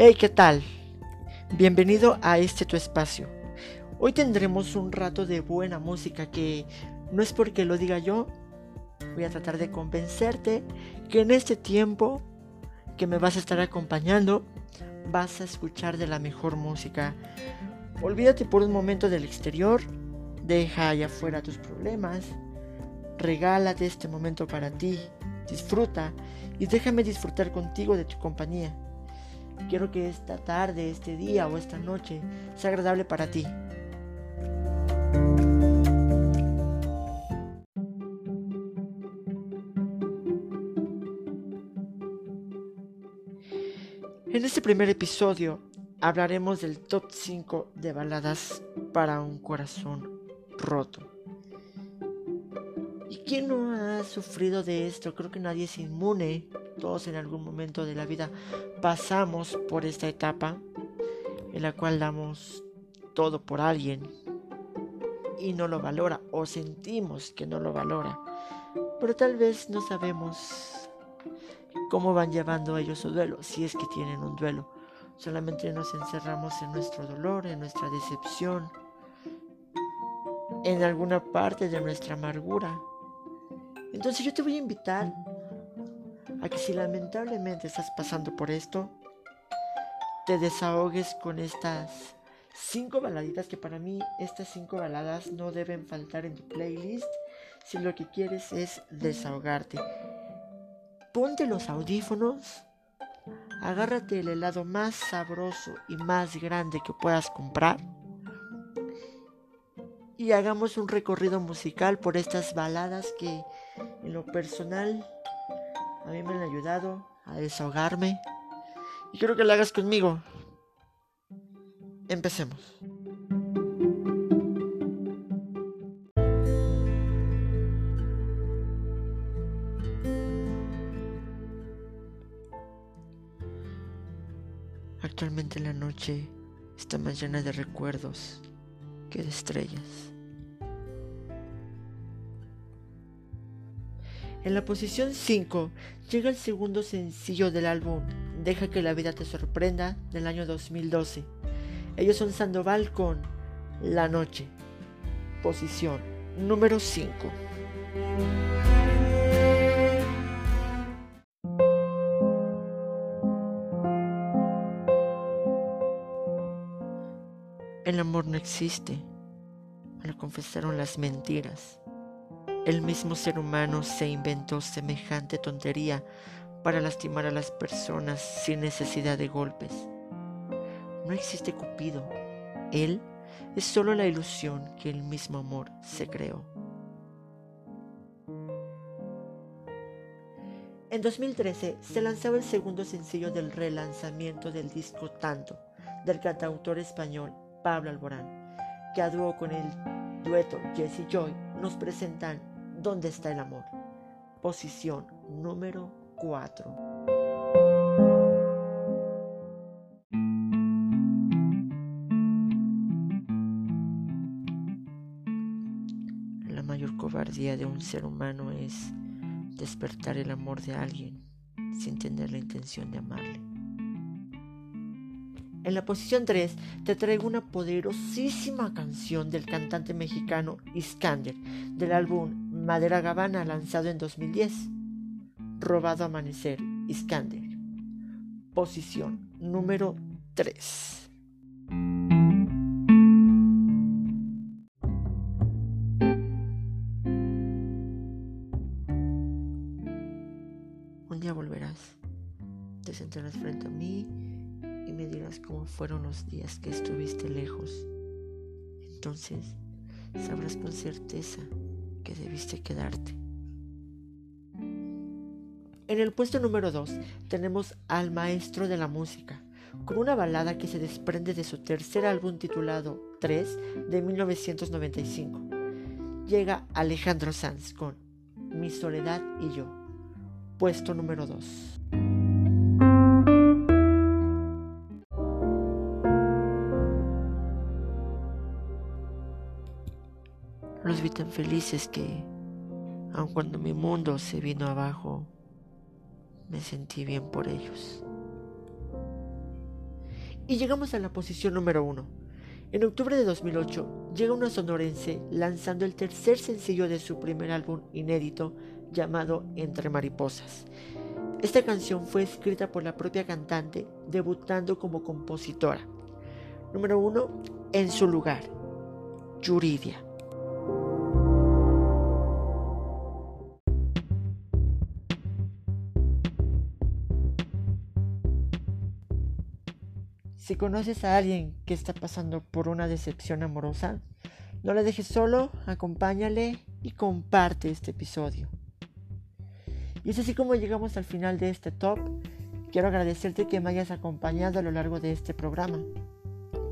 Hey, ¿qué tal? Bienvenido a este tu espacio. Hoy tendremos un rato de buena música que no es porque lo diga yo, voy a tratar de convencerte que en este tiempo que me vas a estar acompañando vas a escuchar de la mejor música. Olvídate por un momento del exterior, deja allá afuera tus problemas, regálate este momento para ti, disfruta y déjame disfrutar contigo de tu compañía. Quiero que esta tarde, este día o esta noche sea agradable para ti. En este primer episodio hablaremos del top 5 de baladas para un corazón roto. ¿Y quién no ha sufrido de esto? Creo que nadie es inmune todos en algún momento de la vida pasamos por esta etapa en la cual damos todo por alguien y no lo valora o sentimos que no lo valora. Pero tal vez no sabemos cómo van llevando ellos su duelo, si es que tienen un duelo. Solamente nos encerramos en nuestro dolor, en nuestra decepción, en alguna parte de nuestra amargura. Entonces yo te voy a invitar a que si lamentablemente estás pasando por esto, te desahogues con estas cinco baladitas que para mí estas cinco baladas no deben faltar en tu playlist si lo que quieres es desahogarte. Ponte los audífonos, agárrate el helado más sabroso y más grande que puedas comprar y hagamos un recorrido musical por estas baladas que en lo personal a mí me han ayudado a desahogarme. Y quiero que lo hagas conmigo. Empecemos. Actualmente la noche está más llena de recuerdos que de estrellas. En la posición 5 llega el segundo sencillo del álbum Deja que la vida te sorprenda del año 2012. Ellos son Sandoval con La Noche. Posición número 5. El amor no existe. Me lo confesaron las mentiras. El mismo ser humano se inventó semejante tontería para lastimar a las personas sin necesidad de golpes. No existe Cupido. Él es solo la ilusión que el mismo amor se creó. En 2013 se lanzaba el segundo sencillo del relanzamiento del disco Tanto del cantautor español Pablo Alborán, que a dúo con el dueto Jesse Joy nos presentan ¿Dónde está el amor? Posición número 4. La mayor cobardía de un ser humano es despertar el amor de alguien sin tener la intención de amarle. En la posición 3 te traigo una poderosísima canción del cantante mexicano Iskander del álbum Madera Gavana, lanzado en 2010. Robado Amanecer, Iskander. Posición número 3. Un día volverás, te sentarás frente a mí y me dirás cómo fueron los días que estuviste lejos. Entonces sabrás con certeza debiste quedarte. En el puesto número 2 tenemos al maestro de la música, con una balada que se desprende de su tercer álbum titulado 3 de 1995. Llega Alejandro Sanz con Mi soledad y yo, puesto número 2. Los vi tan felices que, aun cuando mi mundo se vino abajo, me sentí bien por ellos. Y llegamos a la posición número 1. En octubre de 2008 llega una sonorense lanzando el tercer sencillo de su primer álbum inédito llamado Entre Mariposas. Esta canción fue escrita por la propia cantante, debutando como compositora. Número 1. En su lugar. Yuridia. Si conoces a alguien que está pasando por una decepción amorosa, no la dejes solo, acompáñale y comparte este episodio. Y es así como llegamos al final de este top. Quiero agradecerte que me hayas acompañado a lo largo de este programa.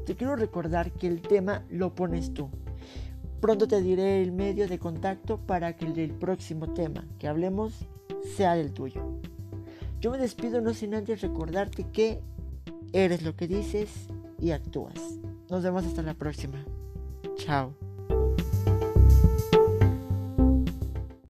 Te quiero recordar que el tema lo pones tú. Pronto te diré el medio de contacto para que el próximo tema que hablemos sea del tuyo. Yo me despido no sin antes recordarte que Eres lo que dices y actúas. Nos vemos hasta la próxima. Chao.